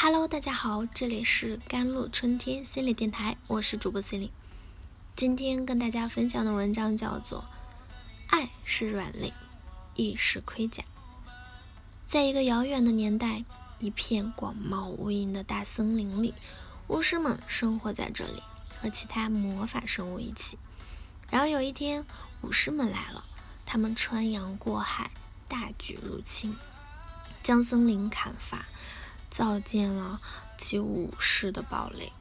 Hello，大家好，这里是甘露春天心理电台，我是主播心灵今天跟大家分享的文章叫做《爱是软肋，亦是盔甲》。在一个遥远的年代，一片广袤无垠的大森林里，巫师们生活在这里，和其他魔法生物一起。然后有一天，武士们来了，他们穿洋过海，大举入侵，将森林砍伐。造建了其武士的堡垒。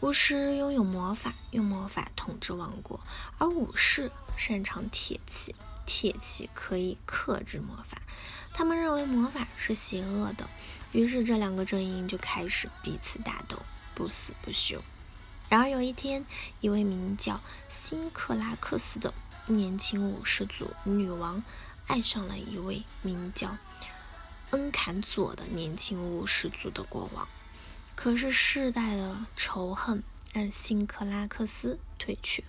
巫师拥有魔法，用魔法统治王国；而武士擅长铁器，铁器可以克制魔法。他们认为魔法是邪恶的，于是这两个阵营就开始彼此打斗，不死不休。然而有一天，一位名叫辛克拉克斯的年轻武士族女王爱上了一位名叫……恩坎佐的年轻巫师族的国王，可是世代的仇恨让辛克拉克斯退却。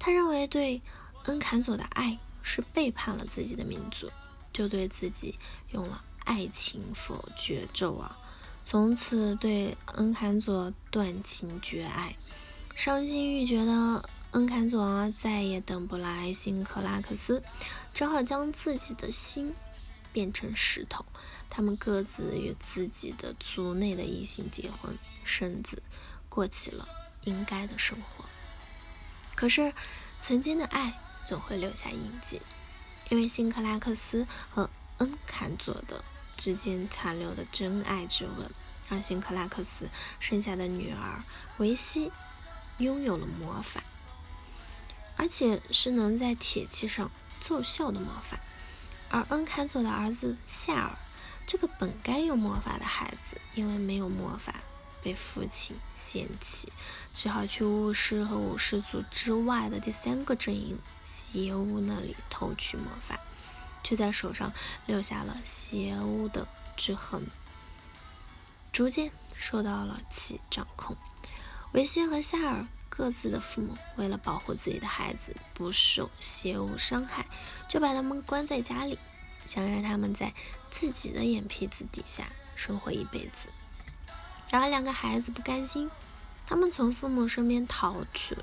他认为对恩坎佐的爱是背叛了自己的民族，就对自己用了爱情否决咒啊！从此对恩坎佐断情绝爱。伤心欲绝的恩坎佐再也等不来辛克拉克斯，只好将自己的心。变成石头，他们各自与自己的族内的异性结婚生子，过起了应该的生活。可是，曾经的爱总会留下印记，因为辛克拉克斯和恩坎佐的之间残留的真爱之吻，让辛克拉克斯生下的女儿维西拥有了魔法，而且是能在铁器上奏效的魔法。而恩坎佐的儿子夏尔，这个本该有魔法的孩子，因为没有魔法，被父亲嫌弃，只好去巫师和武士族之外的第三个阵营邪巫那里偷取魔法，却在手上留下了邪巫的之痕，逐渐受到了其掌控。维西和夏尔。各自的父母为了保护自己的孩子不受邪物伤害，就把他们关在家里，想让他们在自己的眼皮子底下生活一辈子。然而两个孩子不甘心，他们从父母身边逃去，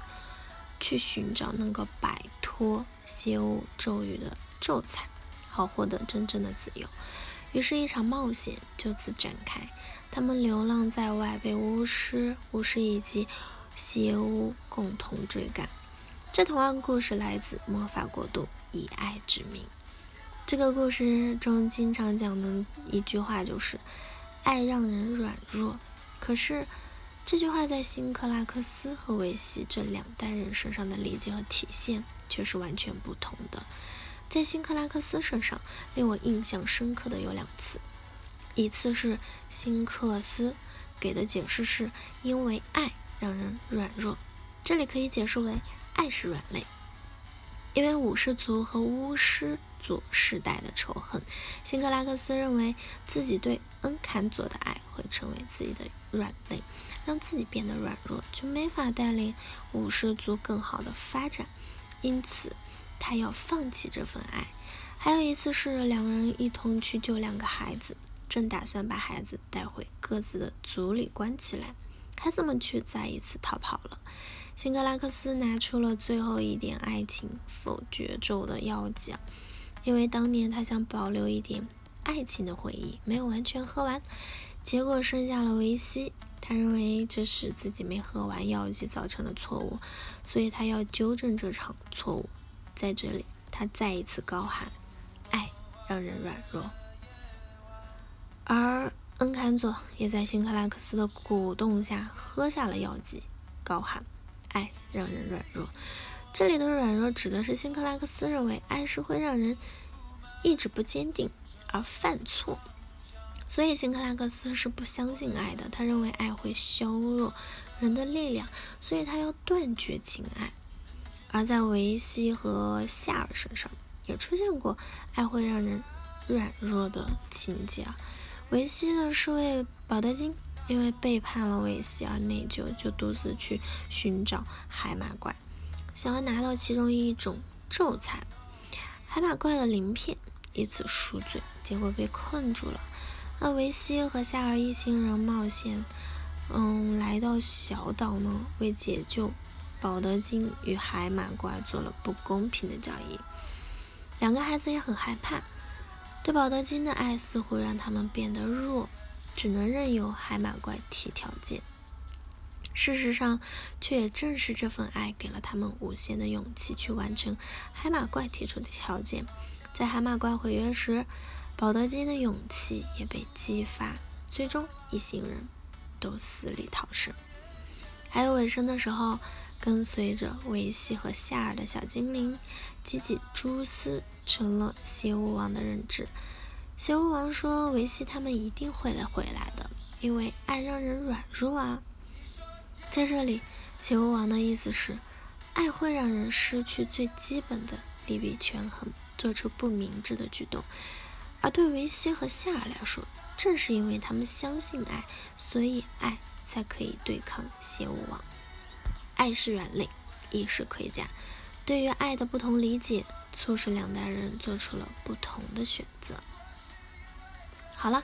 去寻找能够摆脱邪物咒语的咒彩，好获得真正的自由。于是，一场冒险就此展开。他们流浪在外，被巫师、巫师以及邪巫共同追赶。这童话故事来自《魔法国度》，以爱之名。这个故事中经常讲的一句话就是“爱让人软弱”。可是这句话在辛克拉克斯和维西这两代人身上的理解和体现却是完全不同的。在辛克拉克斯身上，令我印象深刻的有两次。一次是辛克斯给的解释是因为爱。让人软弱，这里可以解释为爱是软肋，因为武士族和巫师族世代的仇恨，辛克拉克斯认为自己对恩坎佐的爱会成为自己的软肋，让自己变得软弱，就没法带领武士族更好的发展，因此他要放弃这份爱。还有一次是两人一同去救两个孩子，正打算把孩子带回各自的族里关起来。孩子们却再一次逃跑了。辛格拉克斯拿出了最后一点爱情否决咒的药剂，因为当年他想保留一点爱情的回忆，没有完全喝完，结果生下了维西。他认为这是自己没喝完药剂造成的错误，所以他要纠正这场错误。在这里，他再一次高喊：“爱让人软弱。”而。恩坎佐也在辛克拉克斯的鼓动下喝下了药剂，高喊：“爱让人软弱。”这里的软弱指的是辛克拉克斯认为爱是会让人意志不坚定而犯错，所以辛克拉克斯是不相信爱的。他认为爱会削弱人的力量，所以他要断绝情爱。而在维西和夏尔身上也出现过爱会让人软弱的情节啊。维西的是为保德金因为背叛了维西而内疚，就独自去寻找海马怪，想要拿到其中一种咒材——海马怪的鳞片，以此赎罪。结果被困住了。那维西和夏尔一行人冒险，嗯，来到小岛呢，为解救保德金与海马怪做了不公平的交易。两个孩子也很害怕，对保德金的爱似乎让他们变得弱，只能任由海马怪提条件。事实上，却也正是这份爱给了他们无限的勇气去完成海马怪提出的条件。在海马怪毁约时，保德金的勇气也被激发，最终一行人都死里逃生。还有尾声的时候，跟随着维西和夏尔的小精灵吉吉蛛丝成了邪巫王的认知。邪巫王说：“维西他们一定会来回来的，因为爱让人软弱啊。”在这里，邪巫王的意思是，爱会让人失去最基本的利弊权衡，做出不明智的举动。而对维西和夏尔来说，正是因为他们相信爱，所以爱才可以对抗邪巫王。爱是软肋，亦是盔甲。对于爱的不同理解，促使两代人做出了不同的选择。好了，